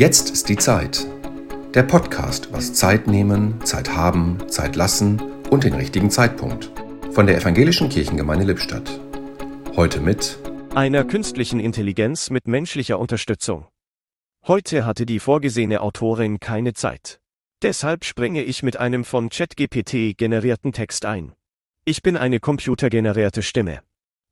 Jetzt ist die Zeit. Der Podcast was Zeit nehmen, Zeit haben, Zeit lassen und den richtigen Zeitpunkt. Von der Evangelischen Kirchengemeinde Lippstadt. Heute mit einer künstlichen Intelligenz mit menschlicher Unterstützung. Heute hatte die vorgesehene Autorin keine Zeit. Deshalb springe ich mit einem von ChatGPT generierten Text ein. Ich bin eine computergenerierte Stimme.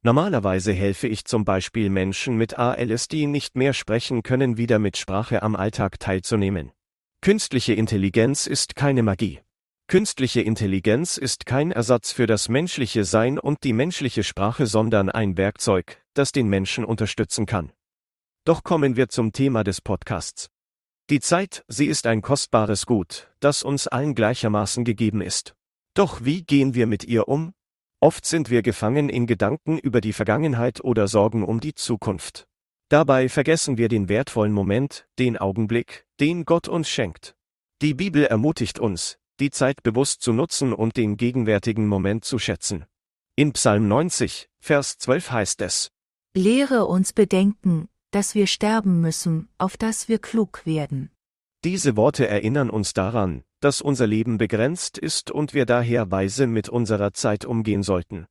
Normalerweise helfe ich zum Beispiel Menschen mit ALS, die nicht mehr sprechen können, wieder mit Sprache am Alltag teilzunehmen. Künstliche Intelligenz ist keine Magie. Künstliche Intelligenz ist kein Ersatz für das menschliche Sein und die menschliche Sprache, sondern ein Werkzeug, das den Menschen unterstützen kann. Doch kommen wir zum Thema des Podcasts. Die Zeit, sie ist ein kostbares Gut, das uns allen gleichermaßen gegeben ist. Doch wie gehen wir mit ihr um? Oft sind wir gefangen in Gedanken über die Vergangenheit oder Sorgen um die Zukunft. Dabei vergessen wir den wertvollen Moment, den Augenblick, den Gott uns schenkt. Die Bibel ermutigt uns, die Zeit bewusst zu nutzen und den gegenwärtigen Moment zu schätzen. In Psalm 90, Vers 12 heißt es, Lehre uns bedenken, dass wir sterben müssen, auf dass wir klug werden. Diese Worte erinnern uns daran, dass unser Leben begrenzt ist und wir daher weise mit unserer Zeit umgehen sollten.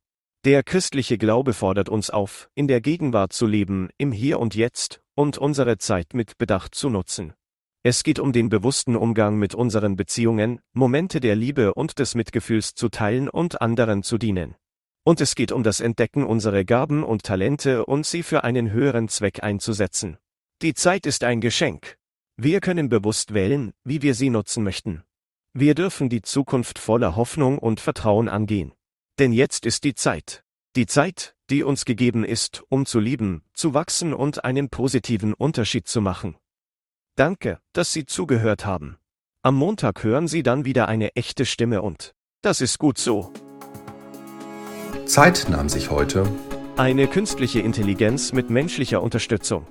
Der christliche Glaube fordert uns auf, in der Gegenwart zu leben, im Hier und Jetzt, und unsere Zeit mit Bedacht zu nutzen. Es geht um den bewussten Umgang mit unseren Beziehungen, Momente der Liebe und des Mitgefühls zu teilen und anderen zu dienen. Und es geht um das Entdecken unserer Gaben und Talente und sie für einen höheren Zweck einzusetzen. Die Zeit ist ein Geschenk. Wir können bewusst wählen, wie wir sie nutzen möchten. Wir dürfen die Zukunft voller Hoffnung und Vertrauen angehen. Denn jetzt ist die Zeit. Die Zeit, die uns gegeben ist, um zu lieben, zu wachsen und einen positiven Unterschied zu machen. Danke, dass Sie zugehört haben. Am Montag hören Sie dann wieder eine echte Stimme und das ist gut so. Zeit nahm sich heute eine künstliche Intelligenz mit menschlicher Unterstützung.